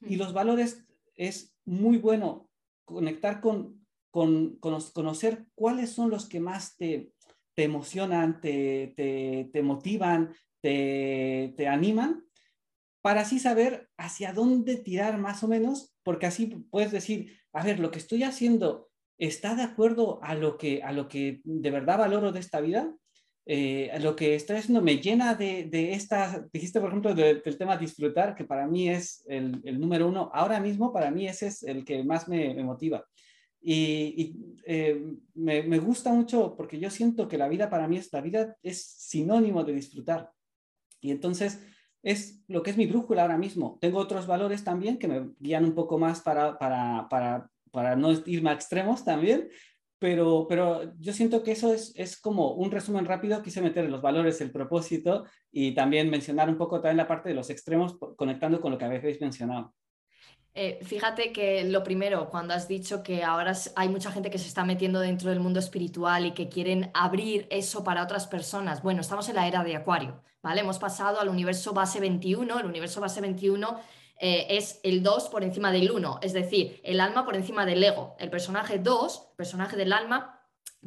S3: Y los valores es muy bueno conectar con, con, con conocer cuáles son los que más te, te emocionan, te, te, te motivan, te, te animan para así saber hacia dónde tirar más o menos, porque así puedes decir, a ver, lo que estoy haciendo está de acuerdo a lo que, a lo que de verdad valoro de esta vida, eh, lo que estoy haciendo me llena de, de esta, dijiste por ejemplo del tema disfrutar, que para mí es el, número uno, ahora mismo para mí ese es el que más me, me motiva. Y, eh, me, me, gusta mucho porque yo siento que la vida para mí es, la vida es sinónimo de disfrutar. Y entonces es lo que es mi brújula ahora mismo. Tengo otros valores también que me guían un poco más para, para, para, para no irme a extremos también, pero, pero yo siento que eso es, es como un resumen rápido. Quise meter los valores, el propósito y también mencionar un poco también la parte de los extremos, conectando con lo que habéis mencionado.
S2: Eh, fíjate que lo primero, cuando has dicho que ahora hay mucha gente que se está metiendo dentro del mundo espiritual y que quieren abrir eso para otras personas. Bueno, estamos en la era de Acuario, ¿vale? Hemos pasado al universo base 21. El universo base 21 eh, es el 2 por encima del 1, es decir, el alma por encima del ego. El personaje 2, personaje del alma,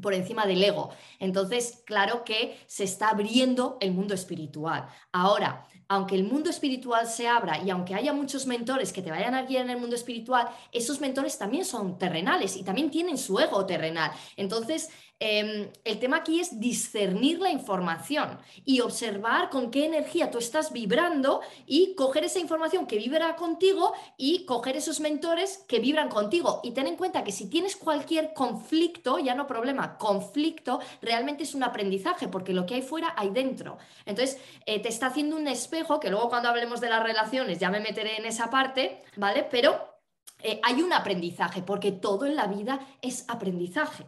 S2: por encima del ego. Entonces, claro que se está abriendo el mundo espiritual. Ahora, aunque el mundo espiritual se abra y aunque haya muchos mentores que te vayan a guiar en el mundo espiritual, esos mentores también son terrenales y también tienen su ego terrenal. Entonces, Em, el tema aquí es discernir la información y observar con qué energía tú estás vibrando y coger esa información que vibra contigo y coger esos mentores que vibran contigo. Y ten en cuenta que si tienes cualquier conflicto, ya no problema, conflicto, realmente es un aprendizaje porque lo que hay fuera hay dentro. Entonces, eh, te está haciendo un espejo, que luego cuando hablemos de las relaciones ya me meteré en esa parte, ¿vale? Pero... Eh, hay un aprendizaje, porque todo en la vida es aprendizaje.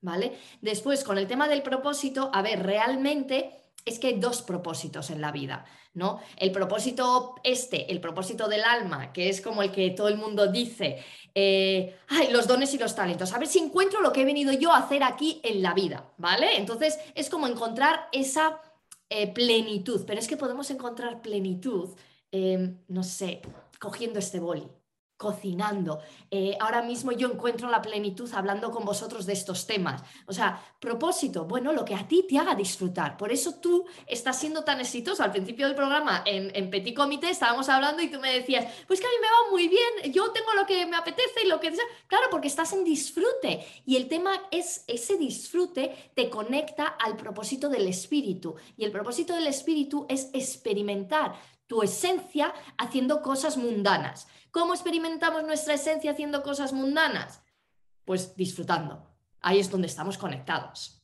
S2: ¿Vale? Después, con el tema del propósito, a ver, realmente es que hay dos propósitos en la vida, ¿no? El propósito este, el propósito del alma, que es como el que todo el mundo dice, eh, ay, los dones y los talentos, a ver si encuentro lo que he venido yo a hacer aquí en la vida, ¿vale? Entonces es como encontrar esa eh, plenitud, pero es que podemos encontrar plenitud, em, no sé, cogiendo este boli, cocinando. Eh, ahora mismo yo encuentro la plenitud hablando con vosotros de estos temas. O sea, propósito, bueno, lo que a ti te haga disfrutar. Por eso tú estás siendo tan exitoso. Al principio del programa, en, en Petit Comité, estábamos hablando y tú me decías, pues que a mí me va muy bien, yo tengo lo que me apetece y lo que. Claro, porque estás en disfrute. Y el tema es, ese disfrute te conecta al propósito del espíritu. Y el propósito del espíritu es experimentar tu esencia haciendo cosas mundanas. ¿Cómo experimentamos nuestra esencia haciendo cosas mundanas? Pues disfrutando. Ahí es donde estamos conectados.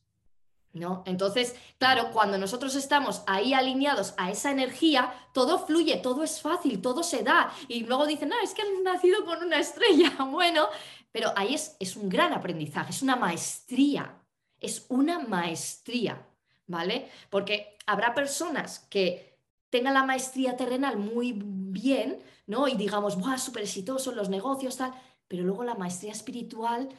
S2: ¿No? Entonces, claro, cuando nosotros estamos ahí alineados a esa energía, todo fluye, todo es fácil, todo se da. Y luego dicen, no, es que han nacido con una estrella. Bueno, pero ahí es, es un gran aprendizaje, es una maestría, es una maestría, ¿vale? Porque habrá personas que tenga la maestría terrenal muy bien, ¿no? Y digamos, ¡buah, súper exitoso los negocios, tal! Pero luego la maestría espiritual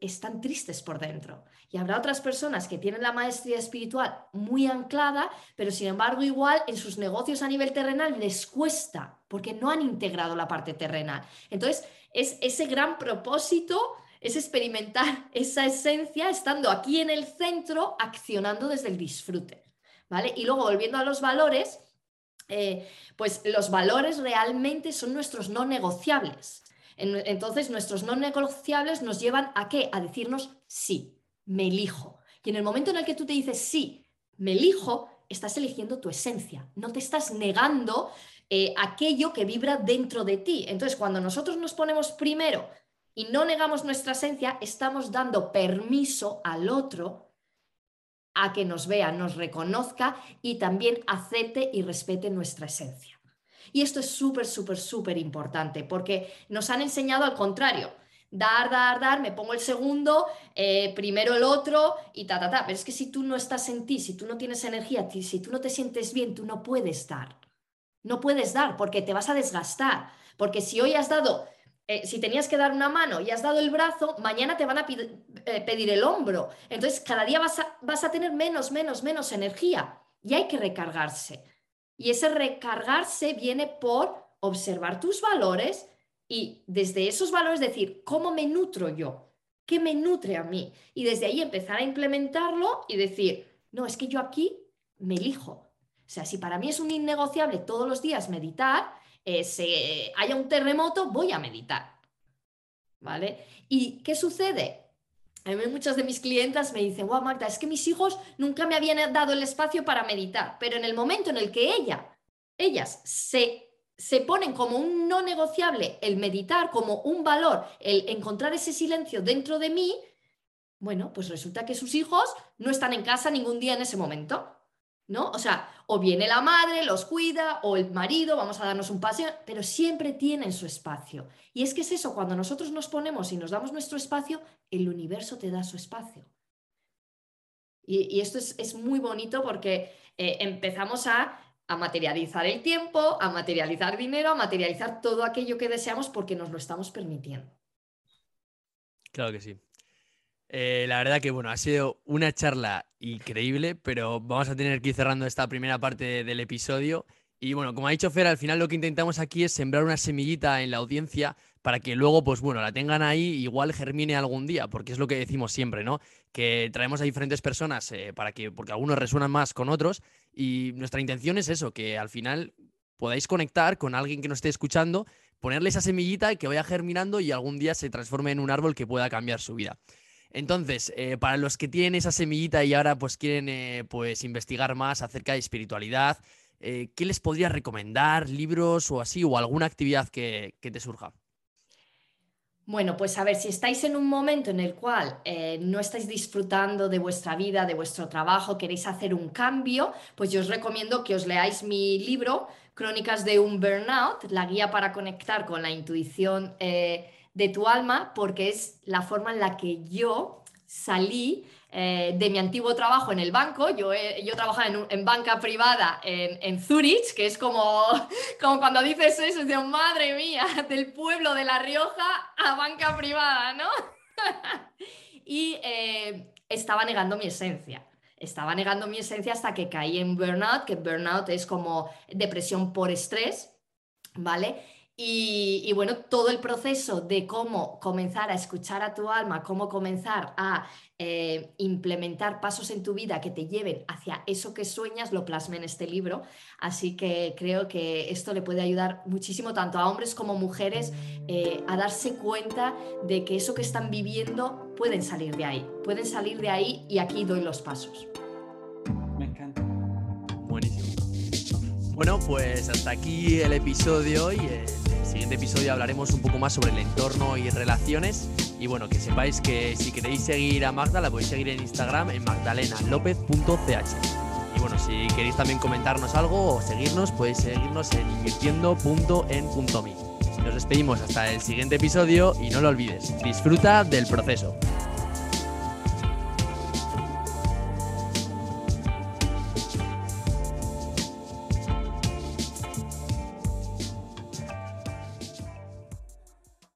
S2: están tristes por dentro. Y habrá otras personas que tienen la maestría espiritual muy anclada, pero sin embargo igual en sus negocios a nivel terrenal les cuesta, porque no han integrado la parte terrenal. Entonces, es ese gran propósito es experimentar esa esencia estando aquí en el centro, accionando desde el disfrute. ¿Vale? Y luego volviendo a los valores, eh, pues los valores realmente son nuestros no negociables. entonces, nuestros no negociables nos llevan a qué? A decirnos sí, me elijo. Y en el momento en el que tú te dices sí, me elijo, estás eligiendo tu esencia, no te estás negando eh, aquello que vibra dentro de ti. Entonces, cuando nosotros nos ponemos primero y no negamos nuestra esencia, estamos dando permiso al otro a que nos vea, nos reconozca y también acepte y respete nuestra esencia. Y esto es súper, súper, súper importante porque nos han enseñado al contrario. Dar, dar, dar, me pongo el segundo, eh, primero el otro y ta, ta, ta. Pero es que si tú no estás en ti, si tú no tienes energía, si tú no te sientes bien, tú no puedes dar. No puedes dar porque te vas a desgastar. Porque si hoy has dado eh, si tenías que dar una mano y has dado el brazo, mañana te van a eh, pedir el hombro. Entonces, cada día vas a, vas a tener menos, menos, menos energía y hay que recargarse. Y ese recargarse viene por observar tus valores y desde esos valores decir, ¿cómo me nutro yo? ¿Qué me nutre a mí? Y desde ahí empezar a implementarlo y decir, no, es que yo aquí me elijo. O sea, si para mí es un innegociable todos los días meditar, eh, se, haya un terremoto, voy a meditar. ¿Vale? ¿Y qué sucede? A mí muchas de mis clientas me dicen, wow, Magda, es que mis hijos nunca me habían dado el espacio para meditar, pero en el momento en el que ella, ellas se, se ponen como un no negociable el meditar, como un valor, el encontrar ese silencio dentro de mí, bueno, pues resulta que sus hijos no están en casa ningún día en ese momento. ¿No? O sea, o viene la madre, los cuida, o el marido, vamos a darnos un paseo, pero siempre tienen su espacio. Y es que es eso, cuando nosotros nos ponemos y nos damos nuestro espacio, el universo te da su espacio. Y, esto es, muy bonito porque eh, empezamos a, a materializar el tiempo, a materializar dinero, a materializar todo aquello que deseamos porque nos lo estamos permitiendo.
S1: Claro que sí. Eh, la verdad que bueno, ha sido una charla increíble, pero vamos a tener que ir cerrando esta primera parte del episodio. Y bueno, como ha dicho Fer, al final lo que intentamos aquí es sembrar una semillita en la audiencia para que luego, pues bueno, la tengan ahí, igual germine algún día, porque es lo que decimos siempre, ¿no? Que traemos a diferentes personas eh, para que, porque algunos resuenan más con otros, y nuestra intención es eso, que al final podáis conectar con alguien que nos esté escuchando, ponerle esa semillita y que vaya germinando y algún día se transforme en un árbol que pueda cambiar su vida. Entonces, eh, para los que tienen esa semillita y ahora pues quieren eh, pues investigar más acerca de espiritualidad, eh, ¿qué les podrías recomendar? ¿Libros o así? ¿O alguna actividad que, te surja?
S2: Bueno, pues a ver, si estáis en un momento en el cual no estáis disfrutando de vuestra vida, de vuestro trabajo, queréis hacer un cambio, pues yo os recomiendo que os leáis mi libro, Crónicas de un Burnout, la guía para conectar con la intuición de tu alma porque es la forma en la que yo salí eh, de mi antiguo trabajo en el banco. Yo, yo trabajaba en, banca privada en, en, Zurich, que es como, como cuando dices eso, es de madre mía, del pueblo de La Rioja a banca privada, ¿no? y eh, estaba negando mi esencia. Estaba negando mi esencia hasta que caí en burnout, que burnout es como depresión por estrés, ¿vale? Y, bueno, todo el proceso de cómo comenzar a escuchar a tu alma, cómo comenzar a eh, implementar pasos en tu vida que te lleven hacia eso que sueñas, lo plasmé en este libro. Así que creo que esto le puede ayudar muchísimo tanto a hombres como mujeres eh, a darse cuenta de que eso que están viviendo pueden salir de ahí, pueden salir de ahí y aquí doy los pasos.
S3: Me encanta.
S1: Buenísimo. Bueno, pues hasta aquí el episodio y siguiente episodio hablaremos un poco más sobre el entorno y relaciones. Y bueno, que sepáis que si queréis seguir a Magda, la podéis seguir en Instagram en magdalenalopez.ch. Y bueno, si queréis también comentarnos algo o seguirnos, podéis seguirnos en invirtiendo.en.me. Nos despedimos hasta el siguiente episodio y no lo olvides, disfruta del proceso.